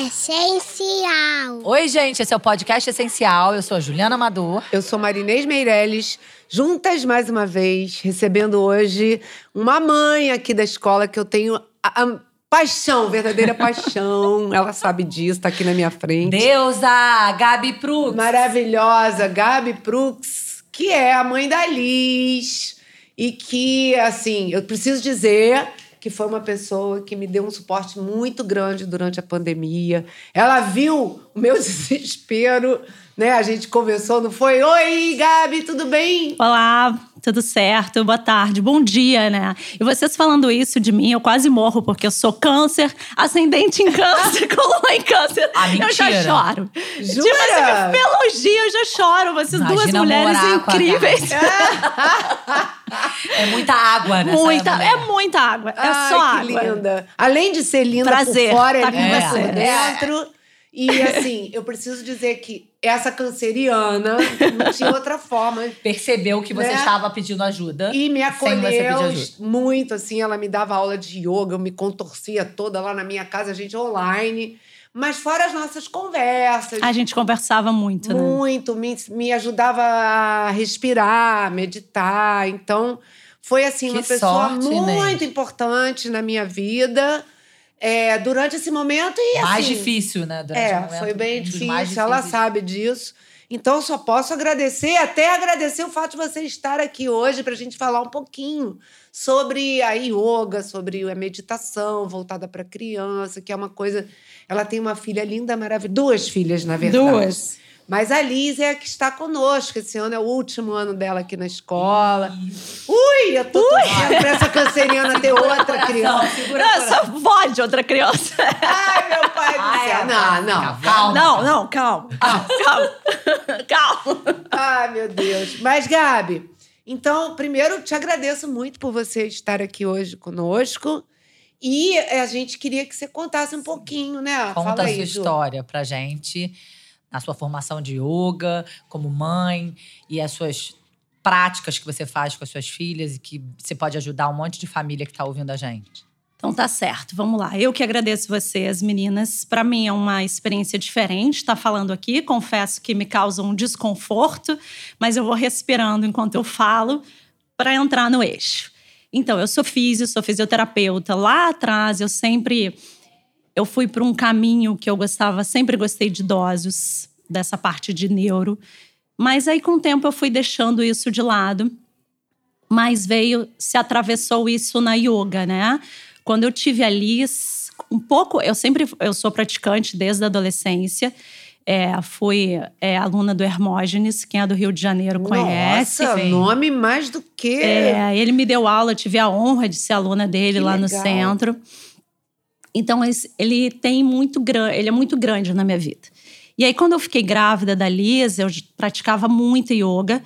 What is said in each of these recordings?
essencial. Oi, gente, esse é o podcast Essencial. Eu sou a Juliana Amador. Eu sou Marinês Meirelles, juntas mais uma vez, recebendo hoje uma mãe aqui da escola que eu tenho a, a paixão, verdadeira paixão. Ela sabe disso, tá aqui na minha frente. Deusa, Gabi Prux. Maravilhosa, Gabi Prux, que é a mãe da Liz. E que, assim, eu preciso dizer que foi uma pessoa que me deu um suporte muito grande durante a pandemia. Ela viu o meu desespero, né? A gente conversou, não foi? Oi, Gabi, tudo bem? Olá, tudo certo? Boa tarde, bom dia, né? E vocês falando isso de mim, eu quase morro, porque eu sou câncer, ascendente em câncer, coluna em câncer. Ah, eu já choro. Jura? Tipo, você me elogia, eu já choro. Vocês duas Imagina mulheres com a incríveis. É muita água, né? Muita, é muita água. É Ai, só que água. linda. Além de ser linda Prazer, por fora, é tá com linda por dentro. E assim, eu preciso dizer que essa canceriana não tinha outra forma. Percebeu que você Né? estava pedindo ajuda. E me acolheu muito, assim. Ela me dava aula de yoga, eu me contorcia toda lá na minha casa, a gente online. Mas fora as nossas conversas. A gente conversava muito, né? Muito, me, me ajudava a respirar, meditar. Então, foi assim, Que uma pessoa sorte, muito Inês. importante na minha vida é, durante esse momento. E, mais assim, difícil, né? Durante É, momento, foi bem um dos difícil, mais ela sabe disso. Então, eu só posso agradecer, até agradecer o fato de você estar aqui hoje para a gente falar um pouquinho sobre a yoga, sobre a meditação voltada para criança, que é uma coisa. Ela tem uma filha linda, maravilhosa. Duas filhas, na verdade. Duas. Mas a Liz é a que está conosco. Esse ano é o último ano dela aqui na escola. Ui, eu tô torcendo pra essa canceriana ter outra criança. Segura Eu sou vó de outra criança. Ai, meu pai do céu. Não, não. Calma. Não, não, calma. Calma. Calma. Ai, meu Deus. Mas, Gabi, então, primeiro, te agradeço muito por você estar aqui hoje conosco. E a gente queria que você contasse um pouquinho, né? Conta Fala a aí, sua Ju. história pra gente, a sua formação de yoga, como mãe, e as suas práticas que você faz com as suas filhas e que você pode ajudar um monte de família que tá ouvindo a gente. Então tá certo, vamos lá. Eu que agradeço vocês, meninas. Para mim é uma experiência diferente estar falando aqui. Confesso que me causa um desconforto, mas eu vou respirando enquanto eu falo para entrar no eixo. Então, eu sou físio, sou fisioterapeuta. Lá atrás eu sempre eu fui para um caminho que eu gostava, sempre gostei de idosos, dessa parte de neuro. Mas aí com o tempo eu fui deixando isso de lado mas veio, se atravessou isso na yoga, né? Quando eu tive a Liz, um pouco, eu sempre, eu sou praticante desde a adolescência, é, fui é, aluna do Hermógenes, quem é do Rio de Janeiro conhece. Nossa, Sim. nome mais do que. É, ele me deu aula, tive a honra de ser aluna dele Que lá no legal. centro. Então ele tem muito grande, ele é muito grande na minha vida. E aí quando eu fiquei grávida da Liz, eu praticava muito yoga.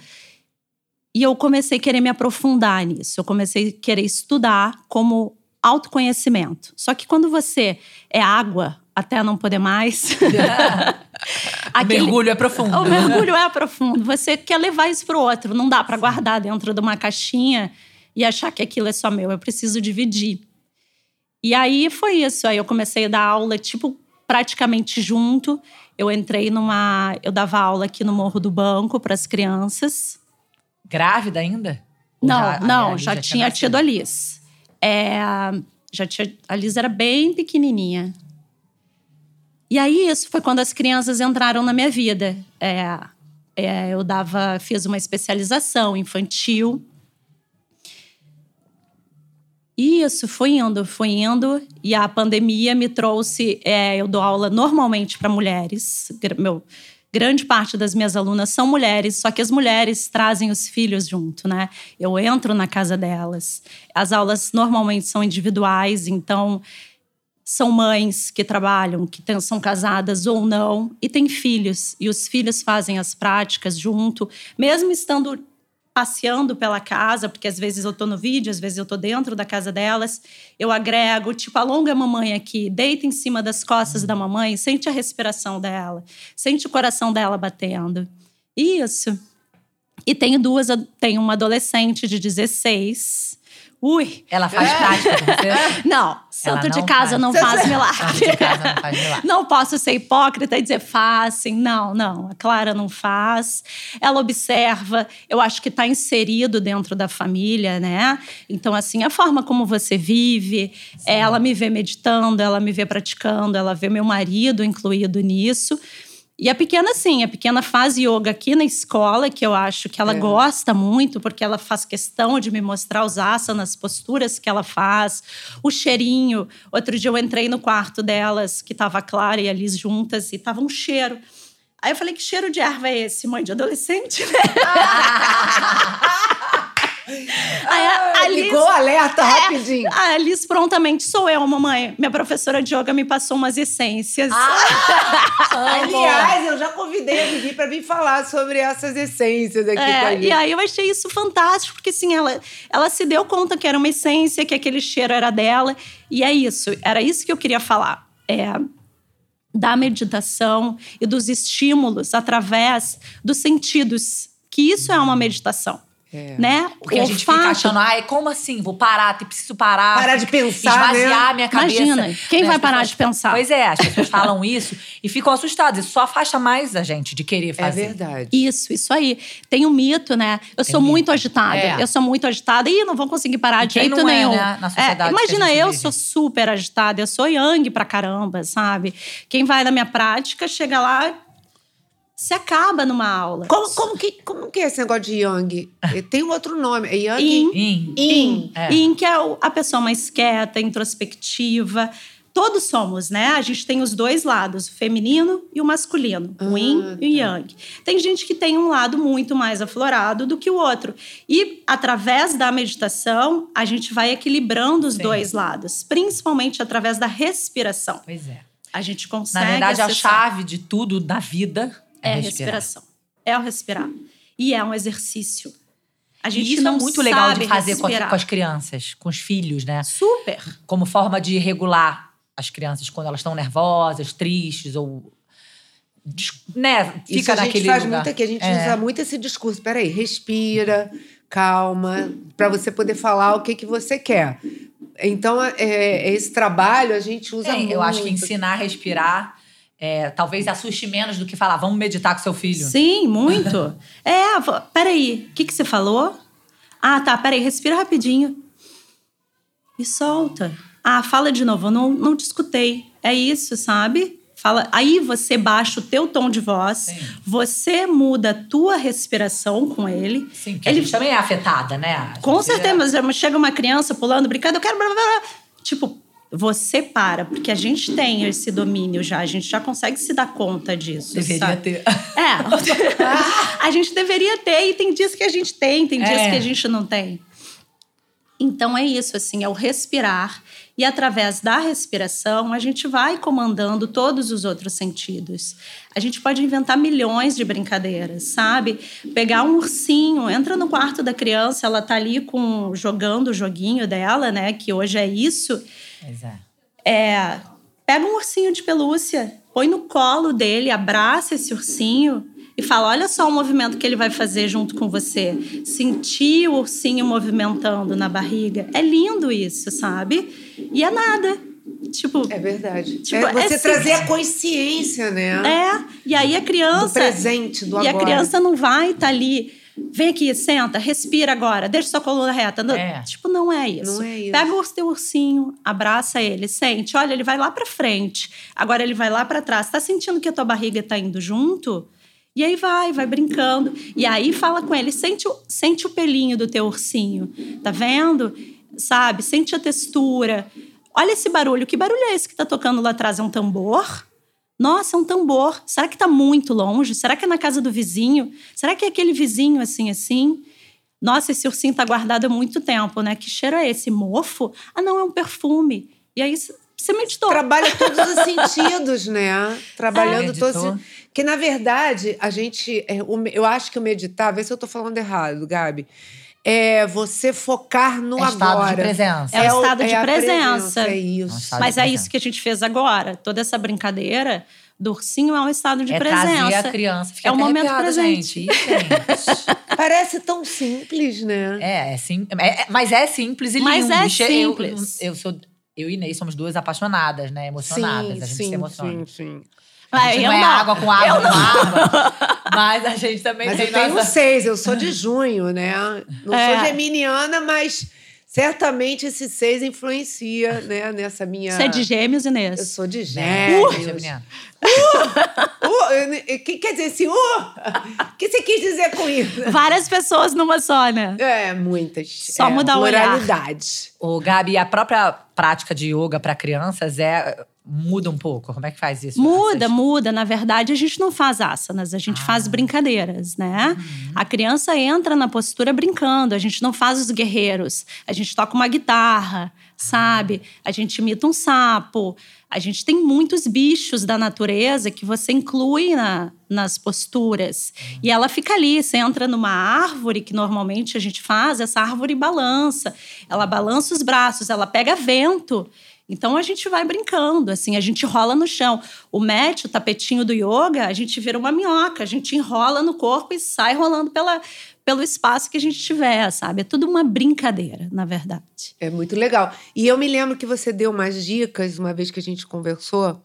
E eu comecei a querer me aprofundar nisso. Eu comecei a querer estudar como autoconhecimento. Só que quando você é água até não poder mais, O mergulho é profundo. o mergulho é profundo. Você quer levar isso para o outro. Não dá para guardar dentro de uma caixinha e achar que aquilo é só meu. Eu preciso dividir. E aí foi isso. Aí eu comecei a dar aula, tipo, praticamente junto. Eu entrei numa. Eu dava aula aqui no Morro do Banco para as crianças. Grávida ainda? Não, já- não, Liz já, tinha nascido? tido a Liz. É, já tinha, a Liz era bem pequenininha. E aí, isso foi quando as crianças entraram na minha vida. É, é, eu dava, fiz uma especialização infantil. Isso foi indo, foi indo. E a pandemia me trouxe. é, eu dou aula normalmente para mulheres. Meu, grande parte das minhas alunas são mulheres, só que as mulheres trazem os filhos junto, né? Eu entro na casa delas. As aulas normalmente são individuais, então são mães que trabalham, que são casadas ou não, e têm filhos. E os filhos fazem as práticas junto, mesmo estando passeando pela casa, porque às vezes eu tô no vídeo, às vezes eu tô dentro da casa delas, eu agrego, tipo, alonga a mamãe aqui, deita em cima das costas da mamãe, sente a respiração dela, sente o coração dela batendo. Isso. E tenho duas, tenho uma adolescente de 16. Ui, Ela faz prática com você? não, santo de casa faz. não faz milagre. Santo de casa não faz milagre. Não posso ser hipócrita e dizer fazem. Não, não. A Clara não faz. Ela observa. Eu acho que está inserido dentro da família, né? Então, assim, a forma como você vive, ela me vê meditando, ela me vê praticando, ela vê meu marido incluído nisso. E a pequena, sim, a pequena faz yoga aqui na escola, que eu acho que ela É. gosta muito, porque ela faz questão de me mostrar os asanas, as posturas que ela faz, o cheirinho. Outro dia eu entrei no quarto delas, que tava a Clara e a Liz juntas, e tava um cheiro. Aí eu falei, que cheiro de erva é esse, mãe de adolescente? né? Aí a, a Liz- Ligou o alerta É, rapidinho. a Liz prontamente, sou eu, mamãe. Minha professora de yoga me passou umas essências. Aliás, eu já convidei a Vivi para vir falar sobre essas essências aqui com a É, e aí eu achei isso fantástico, porque assim, ela, ela se deu conta que era uma essência, que aquele cheiro era dela. E é isso, era isso que eu queria falar. É, da meditação e dos estímulos através dos sentidos, que isso é uma meditação. É. Né? Porque a O gente fica fato- achando, ai, como assim? Vou parar, te- preciso parar. Parar de pensar, Esvaziar né? minha cabeça. Imagina, quem Né, vai parar pessoas- de pensar? Pois é, as pessoas falam isso e ficam assustadas. Isso só afasta mais a gente de querer É fazer. verdade. Isso, isso aí. Tem um mito, né? Eu sou um muito mito. agitada. É. eu sou muito agitada. e não vou conseguir parar de jeito não é, nenhum. né, na sociedade que imagina, a gente eu vive. sou super agitada. Eu sou yang pra caramba, sabe? Quem vai na minha prática, chega lá, se acaba numa aula. Como, como que, como que é esse negócio de Yang? Tem um outro nome. É Yang? Yin. Yin. Yin. É. Yin, que é a pessoa mais quieta, introspectiva. Todos somos, né? A gente tem os dois lados, o feminino e o masculino, o yin Ah, e o yang. Tem gente que tem um lado muito mais aflorado do que o outro. E através da meditação, a gente vai equilibrando os Sim. dois lados, principalmente através da respiração. Pois é. A gente consegue Na verdade, a acessar. chave de tudo na vida é, é respirar. respiração. É o respirar. E é um exercício. A gente E isso não é muito legal de fazer com, a- respirar. com as crianças, com os filhos, né? Super. Como forma de regular as crianças quando elas estão nervosas, tristes ou. des- Né? Fica Isso a gente naquele faz lugar. muito aqui. A gente É. usa muito esse discurso. Peraí, respira, calma, para você poder falar o que, que você quer. Então, é, esse trabalho a gente usa Tem, muito. eu acho que ensinar a respirar é, talvez assuste menos do que falar, vamos meditar com seu filho. Sim, muito. é, peraí, o que, que você falou? Ah, tá, peraí, respira rapidinho. E solta. Ah, fala de novo, eu não, não te escutei. É isso, sabe? Fala, aí você baixa o teu tom de voz, Sim. você muda a tua respiração com ele. Sim, que Ele- a gente também é afetada, né? Com certeza, é- mas chega uma criança pulando, brincando, eu quero. Tipo, você para, porque a gente tem esse domínio já, a gente já consegue se dar conta disso. Deveria sabe? ter. É. a gente deveria ter, e tem dias que a gente tem, tem dias É. que a gente não tem. Então é isso, assim, é o respirar. E através da respiração, a gente vai comandando todos os outros sentidos. A gente pode inventar milhões de brincadeiras, sabe? Pegar um ursinho, entra no quarto da criança, ela tá ali com jogando o joguinho dela, né? Que hoje é isso. É. É, pega um ursinho de pelúcia, põe no colo dele, abraça esse ursinho e fala: olha só o movimento que ele vai fazer junto com você. Sentir o ursinho movimentando na barriga. É lindo isso, sabe? E é nada. Tipo, É verdade. Tipo, é você é trazer a consciência, né? é. E aí a criança. Do presente, do e agora. a criança não vai estar ali. Vem aqui, senta, respira agora, deixa sua coluna reta. Não- É. Tipo, não é isso. Não é isso. Pega o teu ursinho, abraça ele, sente. Olha, ele vai lá pra frente. Agora ele vai lá pra trás. Tá sentindo que a tua barriga tá indo junto? E aí vai, vai brincando. E aí fala com ele, sente o, sente o pelinho do teu ursinho. Tá vendo? Sabe? Sente a textura. Olha esse barulho. Que barulho é esse que tá tocando lá atrás? É um tambor? Nossa, é um tambor. Será que tá muito longe? Será que é na casa do vizinho? Será que é aquele vizinho assim, assim? Nossa, esse ursinho tá guardado há muito tempo, né? Que cheiro é esse? Mofo? Ah, não, é um perfume. E aí você meditou. Trabalha todos os sentidos, né? Trabalhando É. todos. Meditou. Que na verdade a gente, é, eu acho que o meditar, vê se eu tô falando errado, Gabi, é você focar no É estado agora. de presença. É o estado de a presença. É É um isso. estado Mas é presença. isso que a gente fez agora. Toda essa brincadeira do ursinho é um estado de é presença. trazer a criança. Fica É o até momento presente. Gente. Parece tão simples, né? É, é sim, é- é- mas é simples e Mas lindo. é Che- simples. Eu, eu sou, eu e Ney somos duas apaixonadas, né? Emocionadas. a gente se emociona. sim, sim. A eu não é não. água com água com água. Mas a gente também Mas tem eu tenho nossa... seis, eu sou de junho, né? Não É. sou geminiana, mas certamente esse seis influencia, né, nessa minha. Você é de gêmeos, Inês? Eu sou de Né? gêmeos. Geminiana. Uh, eu- que quer dizer assim, uh, o que você quis dizer com isso? Várias pessoas numa só, né? É, muitas. Só é, mudar o olhar. pluralidade. Ô, Gabi, a própria prática de yoga para crianças é muda um pouco. Como é que faz isso? Muda, muda. Na verdade, a gente não faz asanas, a gente Ah. faz brincadeiras, né? Uhum. A criança entra na postura brincando, a gente não faz os guerreiros. A gente toca uma guitarra, sabe? A gente imita um sapo. A gente tem muitos bichos da natureza que você inclui na- nas posturas. E ela fica ali, você entra numa árvore, que normalmente a gente faz, essa árvore balança. Ela balança os braços, ela pega vento. Então a gente vai brincando, assim, a gente rola no chão. O mat, o tapetinho do yoga, a gente vira uma minhoca, a gente enrola no corpo e sai rolando pela, pelo espaço que a gente tiver, sabe? É tudo uma brincadeira, na verdade. É muito legal. E eu me lembro que você deu umas dicas, uma vez que a gente conversou,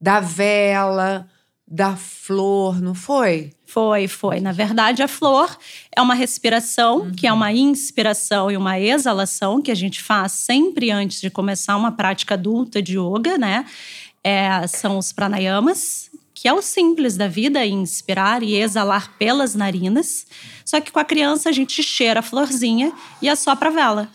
da vela, da flor, não foi? Foi, foi. Na verdade, a flor é uma respiração, que é uma inspiração e uma exalação que a gente faz sempre antes de começar uma prática adulta de yoga, né? É, são os pranayamas, que é o simples da vida, inspirar e exalar pelas narinas. Só que com a criança a gente cheira a florzinha e assopra a vela.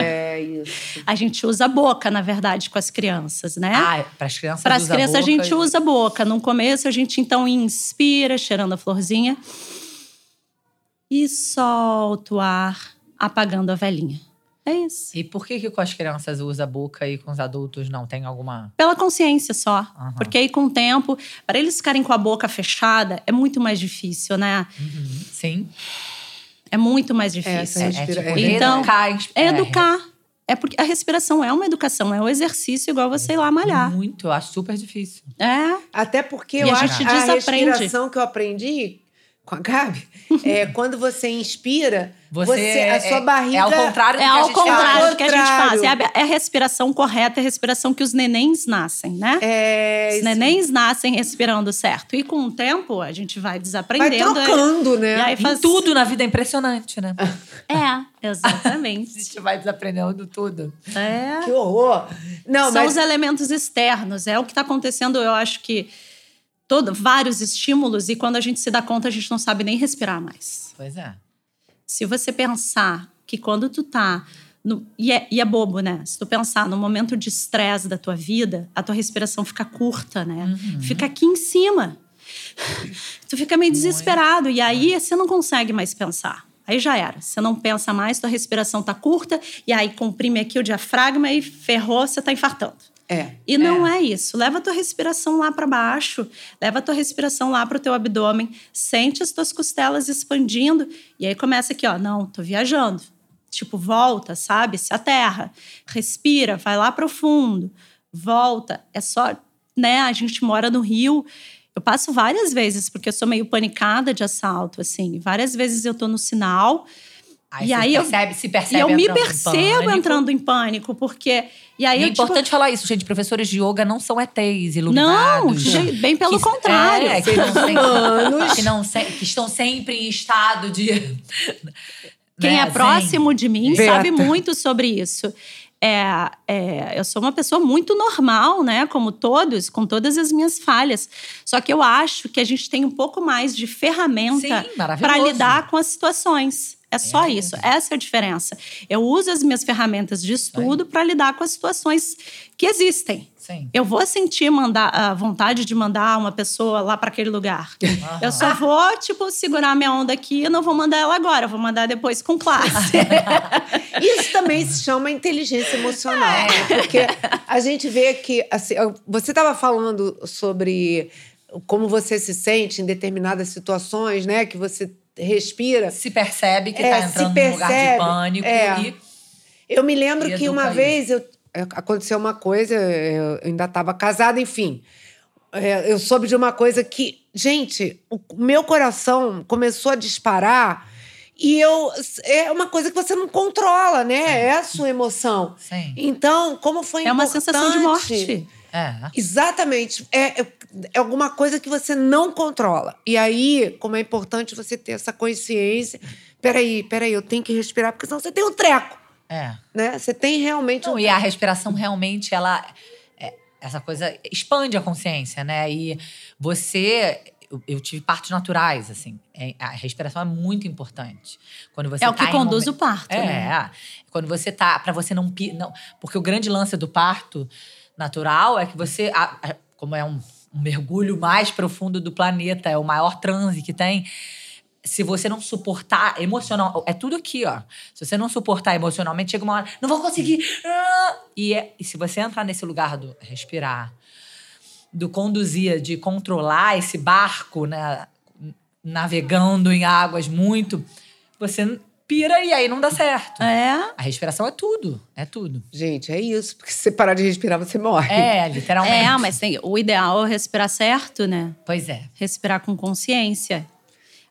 É isso. a gente usa a boca, na verdade, com as crianças, né? Ah, para as crianças Para as usa crianças a boca gente usa a boca. No começo a gente então inspira, cheirando a florzinha. E solta o ar, apagando a velhinha. É isso. E por que, que com as crianças usa a boca e com os adultos não? Tem alguma. Pela consciência só. Aham. Porque aí com o tempo, para eles ficarem com a boca fechada, é muito mais difícil, né? Sim. É muito mais essa difícil. É, é Respira- tipo é. Então, educar. ins- É educar. É porque a respiração é uma educação, é um exercício igual você ir lá malhar. Muito, eu acho super difícil. É. Até porque E eu a acho que a respiração que eu aprendi com a Gabi é quando você inspira, Você, você, a sua é, barriga. É ao contrário do É que a ao gente contrário do que a gente faz. É a, é a respiração correta, é a respiração que os nenéns nascem, né? É, Os isso. nenéns nascem respirando certo. E com o tempo, a gente vai vai desaprendendo. trocando, né? E aí Em faz... tudo na vida é impressionante, né? É, A exatamente. gente vai desaprendendo tudo. é. Que horror. Não, São mas os elementos externos. É o que está acontecendo, eu acho que todo, vários estímulos, e quando a gente se dá conta, a gente não sabe nem respirar mais. Pois é. Se você pensar que quando tu tá. No, e, é, e é bobo, né? Se tu pensar no momento de estresse da tua vida, a tua respiração fica curta, né? Fica aqui em cima. Tu fica meio desesperado. E aí você não consegue mais pensar. Aí já era. Você não pensa mais, tua respiração tá curta, e aí comprime aqui o diafragma e ferrou, você tá infartando. É. E não é isso. Leva a tua respiração lá para baixo, leva a tua respiração lá para o teu abdômen, sente as tuas costelas expandindo e aí começa aqui, ó, não, tô viajando. Tipo, volta, sabe? Se aterra. Respira, vai lá profundo. Volta. É só, né, a gente mora no Rio. Eu passo várias vezes porque eu sou meio panicada de assalto, assim. Várias vezes eu tô no sinal, Aí E aí eu- percebe, se e percebe eu me em percebo pânico. entrando em pânico, porque. E aí E é eu, tipo, importante falar isso, gente. Professores de yoga não são ETs Não, iluminados. jeito- bem pelo Que- contrário. É, que, não sempre- que, não se- que estão sempre em estado de. Quem né, é zen. próximo de mim Beta. sabe muito sobre isso. É, é, eu sou uma pessoa muito normal, né? Como todos, com todas as minhas falhas. Só que eu acho que a gente tem um pouco mais de ferramenta para lidar com as situações. É só É. isso. Essa é a diferença. Eu uso as minhas ferramentas de estudo para lidar com as situações que existem. Sim. Eu vou sentir mandar, a vontade de mandar uma pessoa lá para aquele lugar. Eu só vou, tipo, segurar minha onda aqui e não vou mandar ela agora. Vou mandar depois com classe. Isso também se chama inteligência emocional, né? Porque a gente vê que. assim, você estava falando sobre como você se sente em determinadas situações, né? Que você respira. Se percebe que É, tá entrando num lugar de percebe, pânico é. e. Eu me lembro E que uma vez eu, aconteceu uma coisa, eu ainda estava casada, enfim. é, eu soube de uma coisa que, gente, o meu coração começou a disparar e eu é uma coisa que você não controla, né? É a sua emoção. Sim. Então, como foi É uma importante- sensação de morte. É. Exatamente. É, é, é alguma coisa que você não controla. E aí, como é importante você ter essa consciência. Peraí, peraí, eu tenho que respirar, porque senão você tem um treco, É. né? Você tem realmente Não, um e a respiração realmente, ela. é- essa coisa expande a consciência, né? E você. Eu, eu tive partos naturais, assim. É, a respiração é muito importante. Quando você É o tá que um conduz momen- o parto, É, né? quando você tá. Pra você não, não. Porque o grande lance do parto natural é que você. como é um, um mergulho mais profundo do planeta, é o maior transe que tem. Se você não suportar emocional. É tudo aqui, ó. Se você não suportar emocionalmente, chega uma hora. Não vou conseguir. ah!" E, é- e se você entrar nesse lugar do respirar, do conduzir, de controlar esse barco, né? Navegando em águas muito, você pira e aí não dá certo. É. A respiração é tudo. É tudo. Gente, é isso. Porque se você parar de respirar, você morre. É, literalmente. É, mas tem, o ideal é respirar certo, né? Pois é. Respirar com consciência.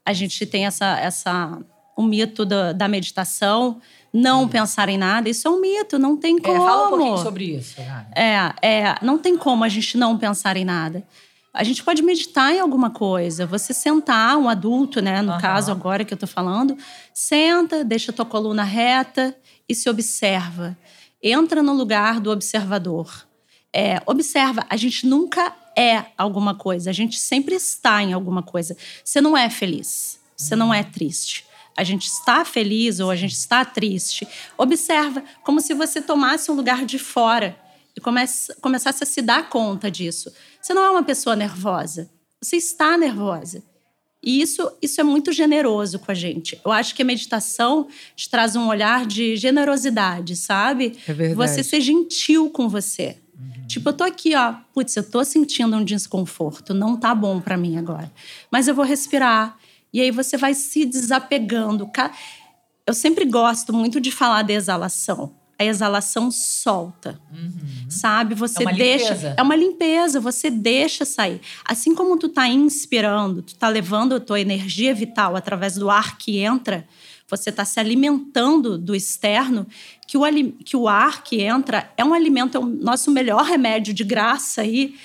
A gente tem essa, essa o mito da, da meditação, não pensar em nada. Isso é um mito, não tem É, como. fala um pouquinho sobre isso. É, é, não tem como a gente não pensar em nada. A gente pode meditar em alguma coisa. Você sentar, um adulto, né? No Aham. caso agora que eu tô falando, senta, deixa tua coluna reta e se observa. Entra no lugar do observador. É, observa, a gente nunca é alguma coisa, a gente sempre está em alguma coisa. Você não é feliz, você não é triste. A gente está feliz ou a gente está triste. Observa, como se você tomasse um lugar de fora e comece, começasse a se dar conta disso. Você não é uma pessoa nervosa, você está nervosa. E isso, isso é muito generoso com a gente. Eu acho que a meditação te traz um olhar de generosidade, sabe? É verdade. Você ser gentil com você. Tipo, eu tô aqui, ó. Putz, eu tô sentindo um desconforto. Não tá bom pra mim agora. Mas eu vou respirar. E aí você vai se desapegando. Eu sempre gosto muito de falar da exalação. A exalação solta. Sabe? Você É uma deixa. limpeza. É uma limpeza, você deixa sair. Assim como tu tá inspirando, tu tá levando a tua energia vital através do ar que entra, você tá se alimentando do externo, que o, que o ar que entra é um alimento, é o nosso melhor remédio de graça aí.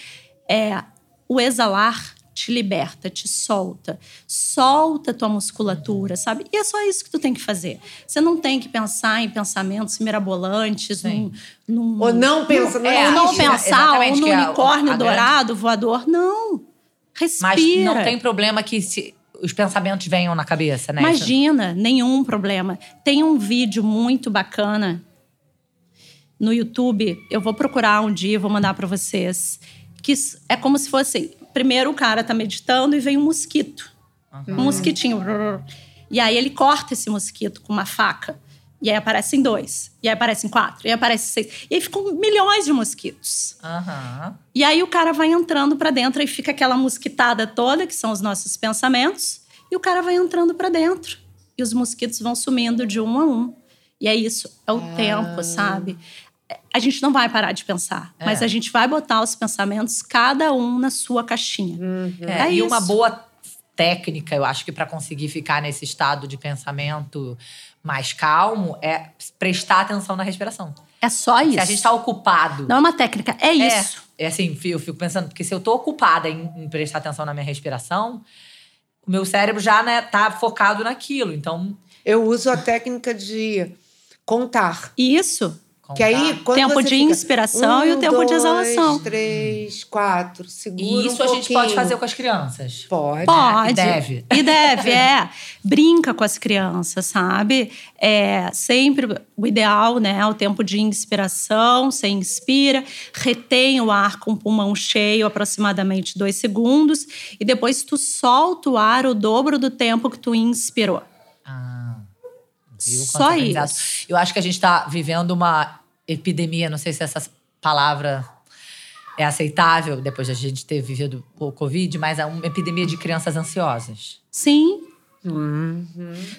É o exalar te liberta, te solta. Solta a tua musculatura, sabe? E é só isso que tu tem que fazer. Você não tem que pensar em pensamentos mirabolantes, num, num- Ou não pensa, não É, ou não pensar, ou no que a- unicórnio grande- dourado, voador. Não. Mas Respira. não tem problema que se- os pensamentos venham na cabeça, né? Imagina, nenhum problema. Tem um vídeo muito bacana no YouTube. Eu vou procurar um dia, vou mandar para vocês. Que é como se fosse. Primeiro o cara tá meditando e vem um mosquito. Um mosquitinho. E aí ele corta esse mosquito com uma faca. E aí aparecem dois. E aí aparecem quatro. E aí aparecem seis. E aí ficam milhões de mosquitos. Aham. E aí o cara vai entrando pra dentro e fica aquela mosquitada toda, que são os nossos pensamentos, e o cara vai entrando pra dentro. E os mosquitos vão sumindo de um a um. E é isso, é o tempo, sabe? A gente não vai parar de pensar, É. mas a gente vai botar os pensamentos, cada um na sua caixinha. É, É e uma isso. boa técnica, eu acho que para conseguir ficar nesse estado de pensamento mais calmo é prestar atenção na respiração. É só isso. Se a gente está ocupado. Não é uma técnica, é isso. É, é assim, eu fico pensando, porque se eu tô ocupada em, em prestar atenção na minha respiração, o meu cérebro já né, tá focado naquilo. Então, Eu uso a técnica de contar. Isso. Que aí, quando Tempo você de fica, inspiração e o um, tempo de dois, exalação. três, quatro, segura E isso um a gente pode fazer com as crianças. Pode. Pode. E deve. E deve, é. Brinca com as crianças, sabe? É sempre o ideal, né? é O tempo de inspiração, você inspira, retém o ar com o pulmão cheio, aproximadamente dois segundos, e depois tu solta o ar o dobro do tempo que tu inspirou. Só isso. Eu acho que a gente está vivendo uma epidemia, não sei se essa palavra é aceitável depois de a gente ter vivido o Covid, mas é uma epidemia de crianças ansiosas. Sim. Uhum.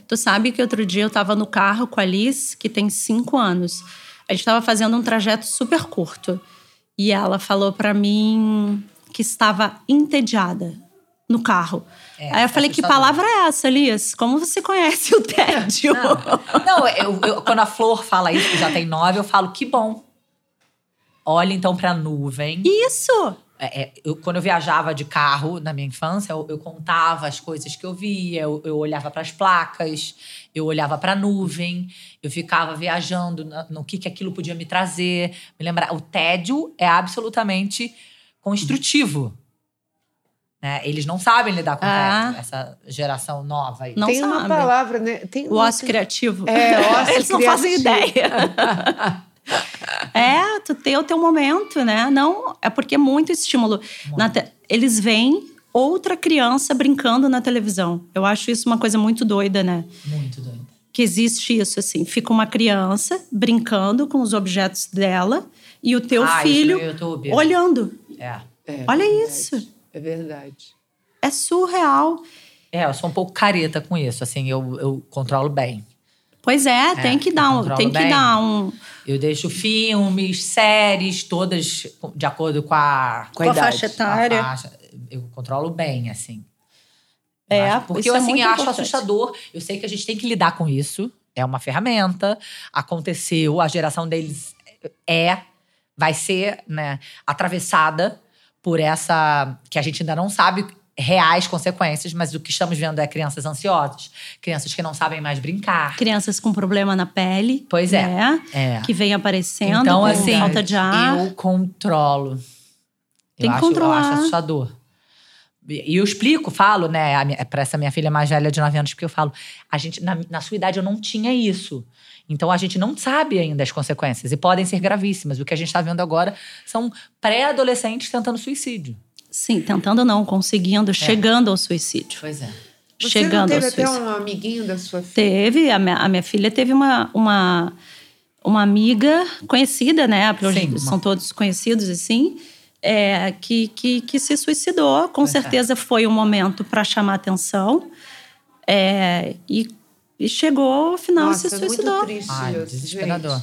Tu sabe que outro dia eu tava no carro com a Liz, que tem cinco anos. A gente tava fazendo um trajeto super curto. E ela falou pra mim que estava entediada no carro. É, Aí eu falei, que palavra é essa, Lias? Como você conhece o tédio? Não, não eu- eu- quando a Flor fala isso, que já tem nove, eu falo, que bom. Olha então pra nuvem. Isso! É, é, eu- quando eu viajava de carro na minha infância, eu, eu contava as coisas que eu via, eu, eu olhava para as placas, eu olhava para a nuvem, eu ficava viajando na- no que, que aquilo podia me trazer. Me lembrar, o tédio é absolutamente construtivo. Né? Eles não sabem lidar com Ah. tédio, essa geração nova aí. Não tem uma sabe. palavra, né? Tem O uma- ócio criativo. É, ócio Eles não fazem criativo. ideia. é, tu tem o teu momento, né? Não, é porque é muito estímulo. Na te- Eles veem outra criança brincando na televisão. Eu acho isso uma coisa muito doida, né? Muito doido. Que existe isso, assim. Fica uma criança brincando com os objetos dela e o teu Ah, filho olhando. É. É Olha verdade. isso. É verdade. É surreal. É, eu sou um pouco careta com isso, assim, eu, eu controlo bem. Pois é, tem que dar um, tem que bem. dar um Eu deixo filmes, séries, todas de acordo com a, Com a idade. faixa etária. a faixa. Eu controlo bem, assim. É, porque isso eu, é assim, muito acho importante. assustador. Eu sei que a gente tem que lidar com isso. É uma ferramenta. Aconteceu, a geração deles é, vai ser, né, atravessada por essa. que a gente ainda não sabe reais consequências, mas o que estamos vendo é crianças ansiosas, crianças que não sabem mais brincar. crianças com problema na pele. Pois é. né? É. Que vem aparecendo Então, com assim, falta de ar. Eu controlo. Tem eu que acho, controlar. Eu acho assustador. E eu explico, falo, né, a minha- pra essa minha filha mais velha de 9 anos, porque eu falo, a gente, na, na sua idade eu não tinha isso. Então a gente não sabe ainda as consequências e podem ser gravíssimas. O que a gente está vendo agora são pré-adolescentes tentando suicídio. Sim, tentando não, conseguindo, chegando ao suicídio. Pois é. Você chegando não ao teve até suicídio. um amiguinho da sua filha? Teve, a minha, a minha filha teve uma, uma, uma amiga conhecida, né? Porque hoje Sim, uma- são todos conhecidos, assim, é, que, que, que se suicidou. Com certeza foi um momento para chamar atenção. É, e, e chegou ao final e Nossa, se é suicidou. muito triste Ai, desesperador.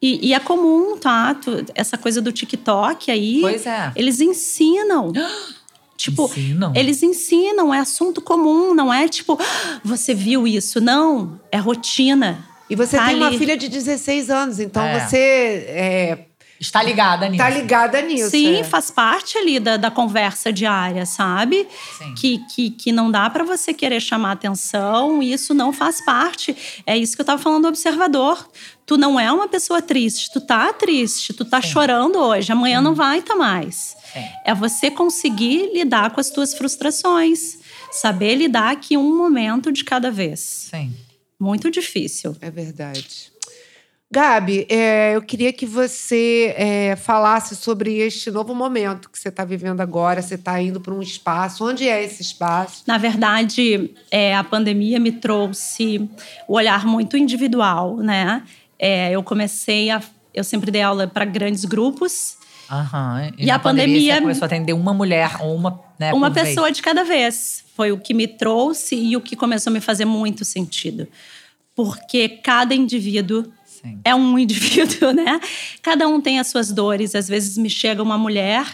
E, e é comum, tá? Tu- essa coisa do TikTok aí. Pois é. Eles ensinam. tipo, Ensinam? eles ensinam, é assunto comum, não é tipo, "Ah, você viu isso. Não, é rotina. E você Tá tem uma ali. filha de 16 anos, então É. você é, Está ligada nisso. tá ligada nisso. Sim, é. faz parte ali da, da conversa diária, sabe? Sim. Que, que, que não dá pra você querer chamar atenção, isso não faz parte. É isso que eu tava falando do observador. Tu não é uma pessoa triste, tu tá triste, tu tá Sim. chorando hoje, amanhã não vai tá mais. Sim. É você conseguir lidar com as tuas frustrações, saber lidar aqui um momento de cada vez. Sim. Muito difícil. É verdade. Gabi, é, eu queria que você é, falasse sobre este novo momento que você está vivendo agora. Você está indo para um espaço. Onde é esse espaço? Na verdade, é, a pandemia me trouxe o olhar muito individual, né? É, eu comecei a. Eu sempre dei aula para grandes grupos, Aham. E na a pandemia- Você começou a atender uma mulher ou uma. Né, uma por vez. pessoa de cada vez. Foi o que me trouxe e o que começou a me fazer muito sentido. Porque cada indivíduo Sim. é um indivíduo, né? Cada um tem as suas dores. Às vezes me chega uma mulher,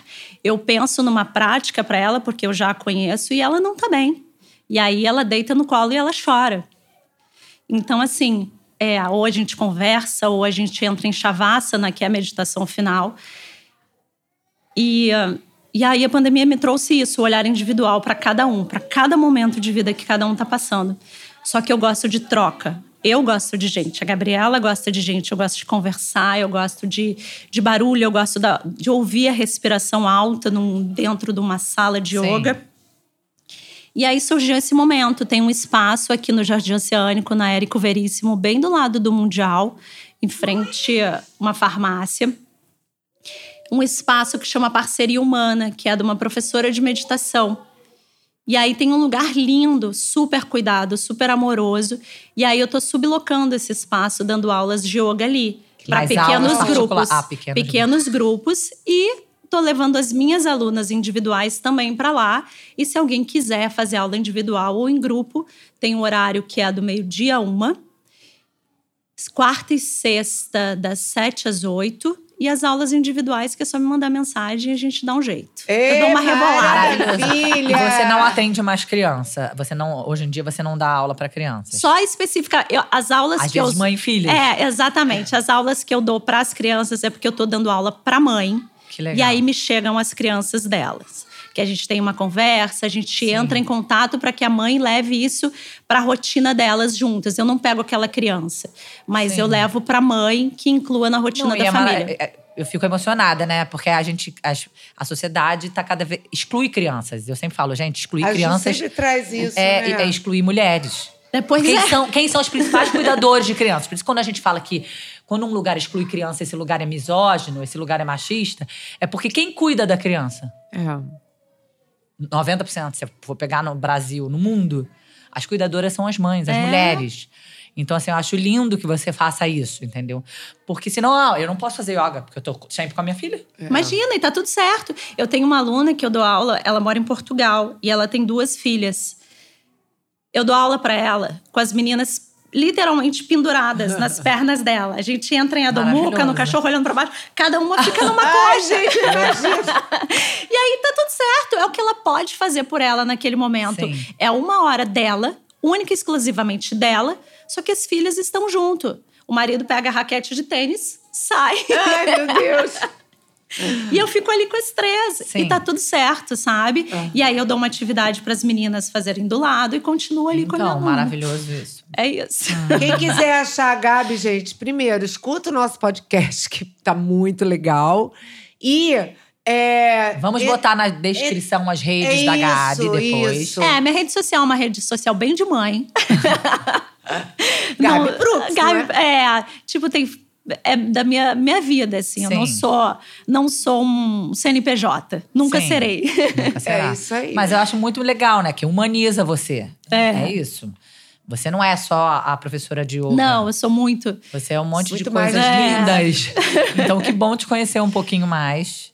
eu penso numa prática para ela, porque eu já a conheço, e ela não tá bem. E aí ela deita no colo e ela chora. Então, assim, é, ou a gente conversa, ou a gente entra em Shavasana, que é a meditação final. E, e aí a pandemia me trouxe isso, o olhar individual para cada um, para cada momento de vida que cada um tá passando. Só que eu gosto de troca. Eu gosto de gente. A Gabriela gosta de gente. Eu gosto de conversar. Eu gosto de, de barulho. Eu gosto da- de ouvir a respiração alta num- dentro de uma sala de Sim. yoga. E aí surgiu esse momento. Tem um espaço aqui no Jardim Oceânico, na Érico Veríssimo, bem do lado do Mundial, em frente a uma farmácia. Um espaço que chama Parceria Humana, que é de uma professora de meditação. E aí tem um lugar lindo, super cuidado, super amoroso. E aí eu tô sublocando esse espaço, dando aulas de yoga ali. Para pequenos grupos. ah, pequenos pequenos grupos. E tô levando as minhas alunas individuais também para lá. E se alguém quiser fazer aula individual ou em grupo, tem um horário que é do meio-dia a uma. Quarta e sexta, das sete às oito. E as aulas individuais, que é só me mandar mensagem e a gente dá um jeito. Ê, eu dou uma rebolada. E você não atende mais criança. Você não, hoje em dia você não dá aula para crianças. Só especificar. eu- as aulas Às que vezes eu. mãe e filha. É, exatamente. As aulas que eu dou para as crianças é porque eu tô dando aula para mãe. Que legal. E aí me chegam as crianças delas. Que a gente tem uma conversa, a gente entra em contato para que a mãe leve isso para a rotina delas juntas. Eu não pego aquela criança, mas Sim. eu levo para a mãe que inclua na rotina Não, da é mara- família. é- Eu fico emocionada, né? Porque a gente, as- a sociedade tá cada vez exclui crianças. Eu sempre falo, gente, excluir A gente crianças sempre traz isso, é, né? é excluir mulheres. Depois Quem, é. são, quem são os principais cuidadores de crianças? Por isso, quando a gente fala que quando um lugar exclui criança, esse lugar é misógino, esse lugar é machista, é porque quem cuida da criança? É. 90%, se eu for pegar no Brasil, no mundo, as cuidadoras são as mães, as É. mulheres. Então, assim, eu acho lindo que você faça isso, entendeu? Porque senão, eu não posso fazer yoga, porque eu tô sempre com a minha filha. Imagina, e tá tudo certo. Eu tenho uma aluna que eu dou aula, ela mora em Portugal e ela tem duas filhas. Eu dou aula para ela com as meninas literalmente penduradas nas pernas dela. A gente entra em Adomuca, no cachorro olhando para baixo, cada uma fica numa Ai, coisa. gente, imagina. E aí tá tudo certo, é o que ela pode fazer por ela naquele momento. Sim. É uma hora dela, única e exclusivamente dela, só que as filhas estão junto. O marido pega a raquete de tênis, sai. Ai, meu Deus. E eu fico ali com as três. Sim. E tá tudo certo, sabe? E aí eu dou uma atividade para as meninas fazerem do lado e continuo ali com a minha Então, maravilhoso isso. É isso. Quem quiser achar a Gabi, gente, primeiro, escuta o nosso podcast, que tá muito legal. E. É, Vamos e- botar na descrição as redes é da Gabi depois. isso. É, minha rede social é uma rede social bem de mãe. Gabi Não, Brooks, Gabi, não é, tipo, tem. É da minha, minha vida, assim. Eu não Sim. sou, não sou um CNPJ. Nunca Sim. serei. Nunca será. É isso aí. Mas eu acho muito legal, né? Que humaniza você. É. isso. Você não é só a professora de yoga. não, eu sou muito. Você é um monte de Muito mais coisas é. lindas. Então, que bom te conhecer um pouquinho mais.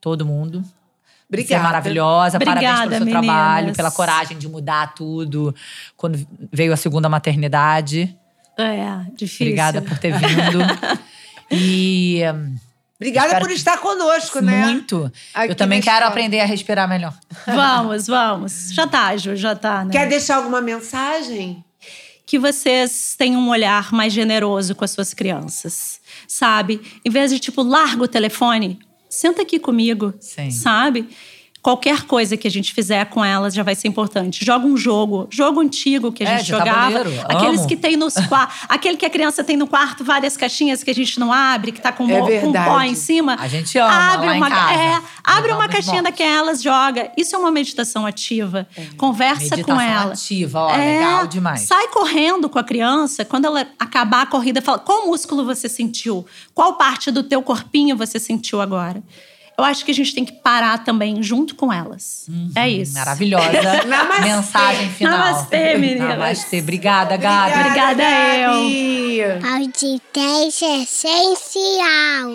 Todo mundo. Você é Obrigada. maravilhosa. Parabéns pelo Obrigada, seu meninas. trabalho, pela coragem de mudar tudo. Quando veio a segunda maternidade. É, difícil. Obrigada por ter vindo. E Obrigada por estar conosco, né? muito. Aqui Eu também quero escola. aprender a respirar melhor. Vamos, vamos. Já tá, Ju, já tá, né? Quer deixar alguma mensagem? que vocês tenham um olhar mais generoso com as suas crianças, sabe? Em vez de tipo, larga o telefone, senta aqui comigo, Sim. sabe? Qualquer coisa que a gente fizer com elas já vai ser importante. Joga um jogo, jogo antigo que a É, gente de jogava. tabuleiro, Aqueles amo. que tem nos quartos. aquele que a criança tem no quarto várias caixinhas que a gente não abre, que tá com, É com pó em cima. A gente ama abre uma. É, abre uma caixinha daquelas, joga. Isso é uma meditação ativa. Conversa Meditação com ela. ativa, ó, É, legal demais. Sai correndo com a criança. Quando ela acabar a corrida, fala qual músculo você sentiu? Qual parte do teu corpinho você sentiu agora? Eu acho que a gente tem que parar também junto com elas. é isso. Maravilhosa. Namastê. Mensagem final. Namastê, meninas. Namastê. Obrigada, Gabi. Obrigada, eu. Gabi. Audiência essencial.